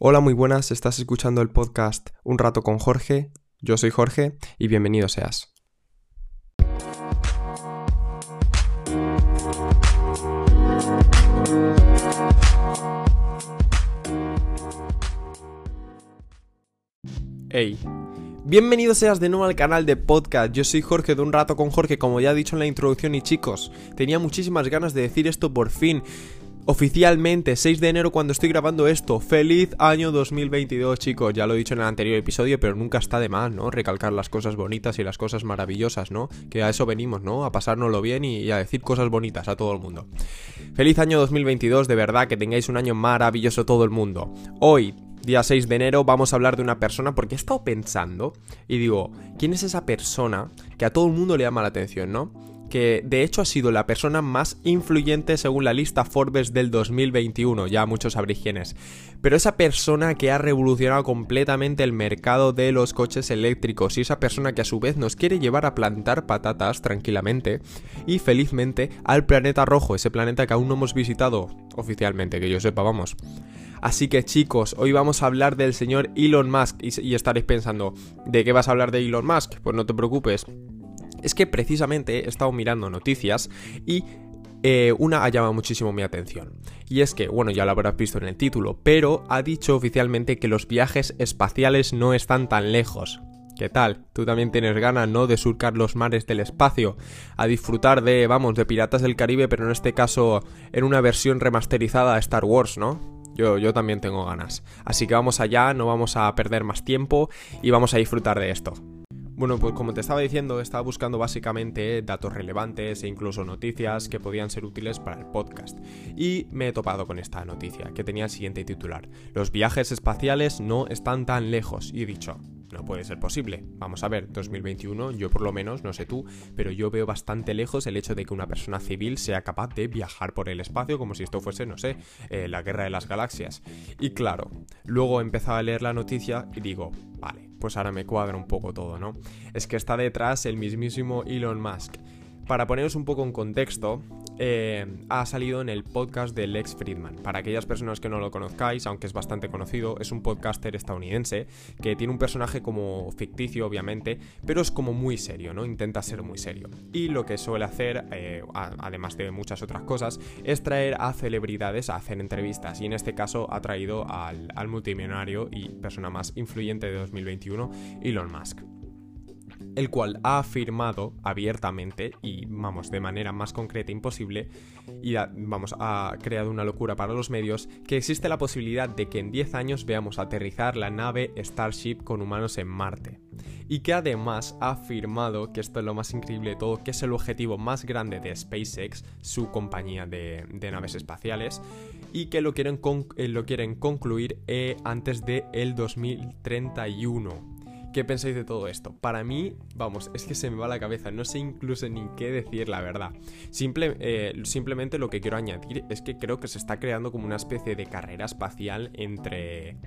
Hola, muy buenas, estás escuchando el podcast Un rato con Jorge. Yo soy Jorge y bienvenido seas. Hey, bienvenido seas de nuevo al canal de podcast. Yo soy Jorge de Un rato con Jorge, como ya he dicho en la introducción y chicos, tenía muchísimas ganas de decir esto por fin. Oficialmente, 6 de enero cuando estoy grabando esto. Feliz año 2022, chicos. Ya lo he dicho en el anterior episodio, pero nunca está de más, ¿no? Recalcar las cosas bonitas y las cosas maravillosas, ¿no? Que a eso venimos, ¿no? A pasárnoslo bien y, a decir cosas bonitas a todo el mundo. Feliz año 2022, de verdad, que tengáis un año maravilloso todo el mundo. Hoy, día 6 de enero, vamos a hablar de una persona porque he estado pensando y digo, ¿quién es esa persona que a todo el mundo le llama la atención, ¿no? Que de hecho ha sido la persona más influyente según la lista Forbes del 2021, ya muchos sabréis quién es. Pero esa persona que ha revolucionado completamente el mercado de los coches eléctricos y esa persona que a su vez nos quiere llevar a plantar patatas tranquilamente y felizmente al planeta rojo, ese planeta que aún no hemos visitado oficialmente, que yo sepa, vamos. Así que chicos, hoy vamos a hablar del señor Elon Musk y, y estaréis pensando, ¿de qué vas a hablar de Elon Musk? Pues no te preocupes, es que precisamente he estado mirando noticias y eh, una ha llamado muchísimo mi atención. Y es que, bueno, ya lo habrás visto en el título, pero ha dicho oficialmente que los viajes espaciales no están tan lejos. ¿Qué tal? Tú también tienes ganas, ¿no? De surcar los mares del espacio, a disfrutar de, vamos, de Piratas del Caribe, pero en este caso en una versión remasterizada a Star Wars, ¿no? Yo, yo también tengo ganas. Así que vamos allá, no vamos a perder más tiempo y vamos a disfrutar de esto. Bueno, pues como te estaba diciendo, estaba buscando básicamente datos relevantes e incluso noticias que podían ser útiles para el podcast. Y me he topado con esta noticia, que tenía el siguiente titular. Los viajes espaciales no están tan lejos. Y he dicho, no puede ser posible. Vamos a ver, 2021, yo por lo menos, no sé tú, pero yo veo bastante lejos el hecho de que una persona civil sea capaz de viajar por el espacio como si esto fuese, no sé, eh, la guerra de las galaxias. Y claro, luego he empezado a leer la noticia y digo, vale, pues ahora me cuadra un poco todo, ¿no? Es que está detrás el mismísimo Elon Musk. Para poneros un poco en contexto, eh, ha salido en el podcast de Lex Friedman. Para aquellas personas que no lo conozcáis, aunque es bastante conocido, es un podcaster estadounidense que tiene un personaje como ficticio, obviamente, pero es como muy serio, ¿no? Intenta ser muy serio. Y lo que suele hacer, eh, además de muchas otras cosas, es traer a celebridades a hacer entrevistas. Y en este caso ha traído al, al multimillonario y persona más influyente de 2021, Elon Musk el cual ha afirmado abiertamente y vamos de manera más concreta imposible y vamos ha creado una locura para los medios que existe la posibilidad de que en 10 años veamos aterrizar la nave Starship con humanos en Marte. Y que además ha afirmado que esto es lo más increíble de todo que es el objetivo más grande de SpaceX su compañía de, naves espaciales y que lo quieren, eh, lo quieren concluir eh, antes de el 2031 ¿Qué pensáis de todo esto? Para mí, vamos, es que se me va la cabeza, no sé incluso ni qué decir, la verdad. Simple, eh, simplemente lo que quiero añadir es que creo que se está creando como una especie de carrera espacial entre,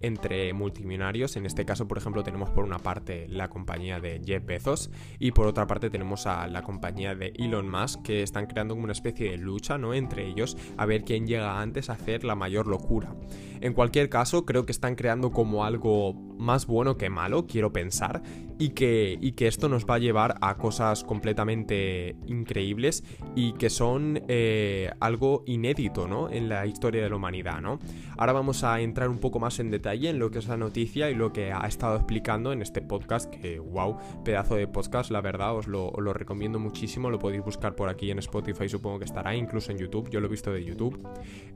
entre multimillonarios. En este caso, por ejemplo, tenemos por una parte la compañía de Jeff Bezos y por otra parte tenemos a la compañía de Elon Musk que están creando como una especie de lucha, ¿no? Entre ellos a ver quién llega antes a hacer la mayor locura. En cualquier caso, creo que están creando como algo más bueno que malo, quiero pensar, y que, y que esto nos va a llevar a cosas completamente increíbles y que son eh, algo inédito, ¿no? En la historia de la humanidad, ¿no? Ahora vamos a entrar un poco más en detalle en lo que es la noticia y lo que ha estado explicando en este podcast, que wow, pedazo de podcast, la verdad, os lo, recomiendo muchísimo, lo podéis buscar por aquí en Spotify, supongo que estará, incluso en YouTube, yo lo he visto de YouTube.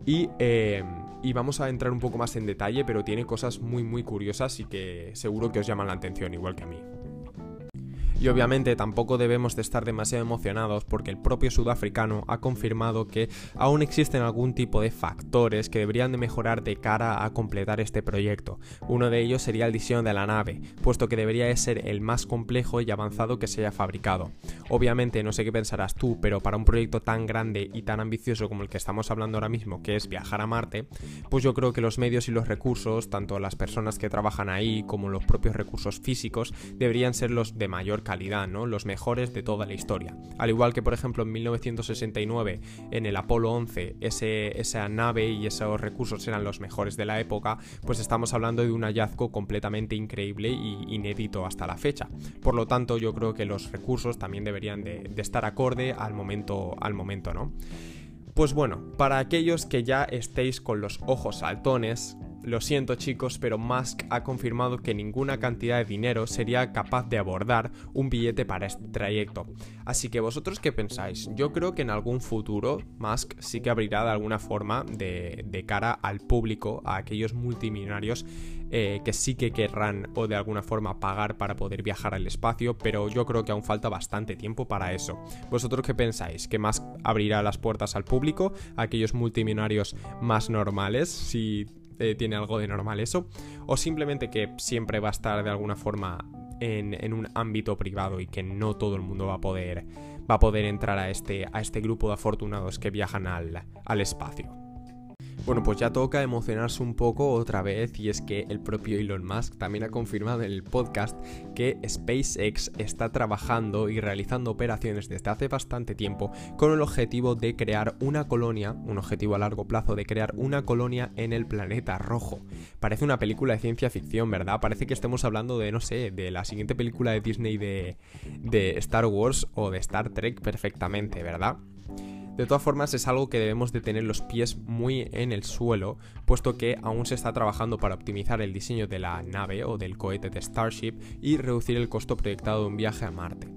Y, eh, y vamos a entrar un poco más en detalle, pero tiene cosas muy, muy curiosas y que seguro que os llaman la atención, igual que a mí. Y obviamente tampoco debemos de estar demasiado emocionados porque el propio sudafricano ha confirmado que aún existen algún tipo de factores que deberían de mejorar de cara a completar este proyecto. Uno de ellos sería el diseño de la nave, puesto que debería de ser el más complejo y avanzado que se haya fabricado. Obviamente no sé qué pensarás tú, pero para un proyecto tan grande y tan ambicioso como el que estamos hablando ahora mismo, que es viajar a Marte, pues yo creo que los medios y los recursos, tanto las personas que trabajan ahí como los propios recursos físicos, deberían ser los de mayor calidad, ¿no? Los mejores de toda la historia. Al igual que, por ejemplo, en 1969, en el Apolo 11, ese, esa nave y esos recursos eran los mejores de la época, pues estamos hablando de un hallazgo completamente increíble y inédito hasta la fecha. Por lo tanto, yo creo que los recursos también deberían de, de estar acorde al momento, al momento, ¿no? Pues bueno, para aquellos que ya estéis con los ojos saltones, lo siento chicos, pero Musk ha confirmado que ninguna cantidad de dinero sería capaz de abordar un billete para este trayecto. Así que vosotros qué pensáis? Yo creo que en algún futuro Musk sí que abrirá de alguna forma de, cara al público, a aquellos multimillonarios eh, que sí que querrán o de alguna forma pagar para poder viajar al espacio, pero yo creo que aún falta bastante tiempo para eso. ¿Vosotros qué pensáis? ¿Que Musk abrirá las puertas al público, a aquellos multimillonarios más normales? Si eh, tiene algo de normal eso, o simplemente que siempre va a estar de alguna forma en, un ámbito privado y que no todo el mundo va a poder, va a poder entrar a este, a este grupo de afortunados que viajan al, al espacio. Bueno, pues ya toca emocionarse un poco otra vez y es que el propio Elon Musk también ha confirmado en el podcast que SpaceX está trabajando y realizando operaciones desde hace bastante tiempo con el objetivo de crear una colonia, un objetivo a largo plazo de crear una colonia en el planeta rojo. Parece una película de ciencia ficción, ¿verdad? Parece que estemos hablando de, no sé, de la siguiente película de Disney de, de Star Wars o de Star Trek perfectamente, ¿verdad? De todas formas es algo que debemos de tener los pies muy en el suelo, puesto que aún se está trabajando para optimizar el diseño de la nave o del cohete de Starship y reducir el costo proyectado de un viaje a Marte.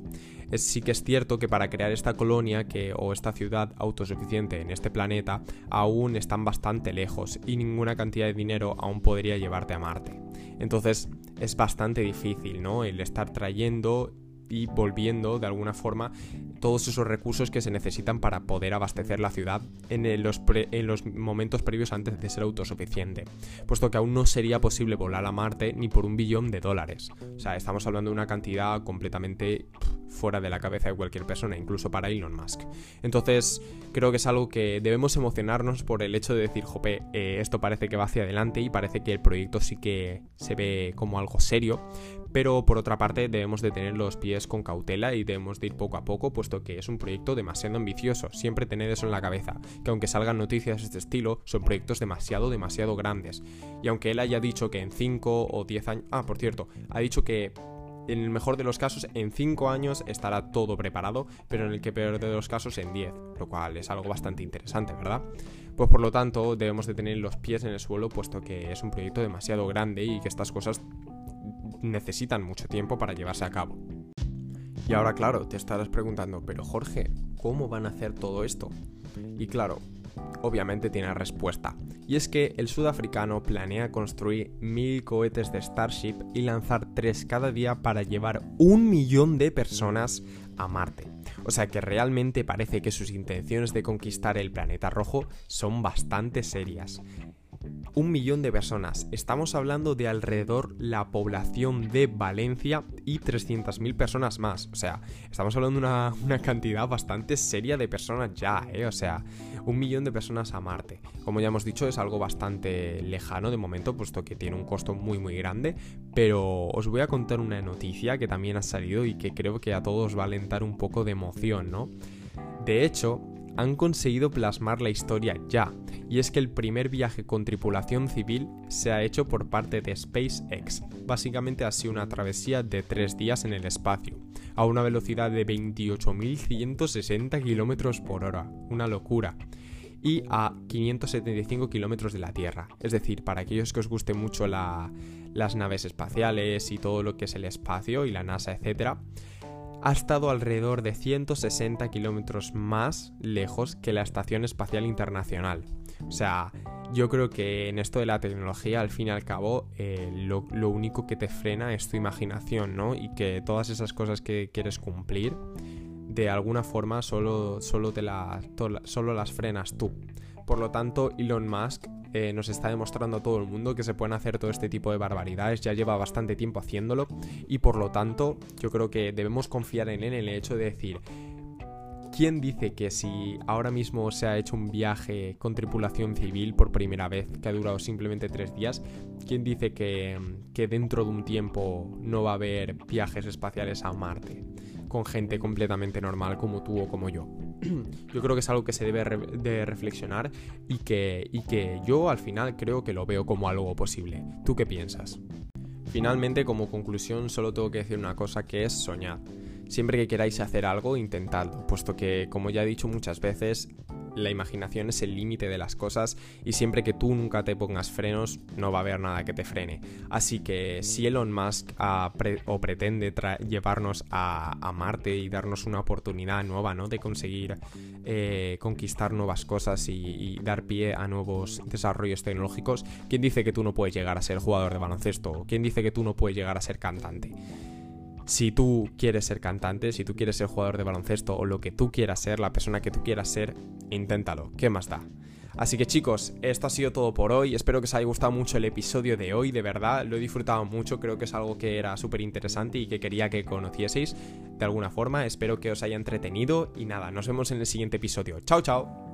Sí que es cierto que para crear esta colonia o esta ciudad autosuficiente en este planeta aún están bastante lejos y ninguna cantidad de dinero aún podría llevarte a Marte. Entonces es bastante difícil, ¿no? El estar trayendo y volviendo de alguna forma todos esos recursos que se necesitan para poder abastecer la ciudad en los, en los, momentos previos antes de ser autosuficiente, puesto que aún no sería posible volar a Marte ni por un billón de dólares. O sea, estamos hablando de una cantidad completamente fuera de la cabeza de cualquier persona, incluso para Elon Musk. Entonces, creo que es algo que debemos emocionarnos por el hecho de decir, jope, eh, esto parece que va hacia adelante y parece que el proyecto sí que se ve como algo serio, pero por otra parte debemos de tener los pies con cautela y debemos de ir poco a poco, puesto que es un proyecto demasiado ambicioso. Siempre tened eso en la cabeza, que aunque salgan noticias de este estilo, son proyectos demasiado, demasiado grandes. Y aunque él haya dicho que en 5 o 10 años... Ah, por cierto, ha dicho que en el mejor de los casos en 5 años estará todo preparado, pero en el que peor de los casos en 10, lo cual es algo bastante interesante, ¿verdad? Pues por lo tanto debemos de tener los pies en el suelo, puesto que es un proyecto demasiado grande y que estas cosas necesitan mucho tiempo para llevarse a cabo. Y ahora, claro, te estarás preguntando, pero Jorge, ¿cómo van a hacer todo esto? Y claro, obviamente tiene respuesta. Y es que el sudafricano planea construir mil cohetes de Starship y lanzar tres cada día para llevar un millón de personas a Marte. O sea que realmente parece que sus intenciones de conquistar el planeta rojo son bastante serias un millón de personas. Estamos hablando de alrededor la población de Valencia y 300.000 personas más. O sea, estamos hablando de una, cantidad bastante seria de personas ya, ¿eh? O sea, un millón de personas a Marte. Como ya hemos dicho, es algo bastante lejano de momento, puesto que tiene un costo muy muy grande. Pero os voy a contar una noticia que también ha salido y que creo que a todos va a alentar un poco de emoción, ¿no? De hecho, han conseguido plasmar la historia ya, y es que el primer viaje con tripulación civil se ha hecho por parte de SpaceX. Básicamente ha sido una travesía de tres días en el espacio, a una velocidad de 28.160 km por hora, una locura y a 575 kilómetros de la Tierra. Es decir, para aquellos que os guste mucho las naves espaciales y todo lo que es el espacio y la NASA, etc., ha estado alrededor de 160 kilómetros más lejos que la Estación Espacial Internacional. O sea, yo creo que en esto de la tecnología, al fin y al cabo, eh, lo, único que te frena es tu imaginación, ¿no? Y que todas esas cosas que quieres cumplir, de alguna forma solo, solo, te solo las frenas tú. Por lo tanto, Elon Musk eh, nos está demostrando a todo el mundo que se pueden hacer todo este tipo de barbaridades, ya lleva bastante tiempo haciéndolo y por lo tanto yo creo que debemos confiar en él en el hecho de decir, ¿Quién dice que si ahora mismo se ha hecho un viaje con tripulación civil por primera vez, que ha durado simplemente tres días, quién dice que, que dentro de un tiempo no va a haber viajes espaciales a Marte? con gente completamente normal como tú o como yo. Yo creo que es algo que se debe de reflexionar y que, y que yo al final creo que lo veo como algo posible. ¿Tú qué piensas? Finalmente, como conclusión, solo tengo que decir una cosa que es soñar. Siempre que queráis hacer algo, intentadlo, puesto que, como ya he dicho muchas veces, la imaginación es el límite de las cosas y siempre que tú nunca te pongas frenos no va a haber nada que te frene. Así que si Elon Musk ah, o pretende llevarnos a, Marte y darnos una oportunidad nueva, ¿no? De conseguir eh, conquistar nuevas cosas y, y, dar pie a nuevos desarrollos tecnológicos, ¿quién dice que tú no puedes llegar a ser jugador de baloncesto? ¿Quién dice que tú no puedes llegar a ser cantante? Si tú quieres ser cantante, si tú quieres ser jugador de baloncesto o lo que tú quieras ser, la persona que tú quieras ser, inténtalo. ¿Qué más da? Así que chicos, esto ha sido todo por hoy. Espero que os haya gustado mucho el episodio de hoy, de verdad. Lo he disfrutado mucho, creo que es algo que era súper interesante y que quería que conocieseis de alguna forma. Espero que os haya entretenido y nada, nos vemos en el siguiente episodio. Chao, chao.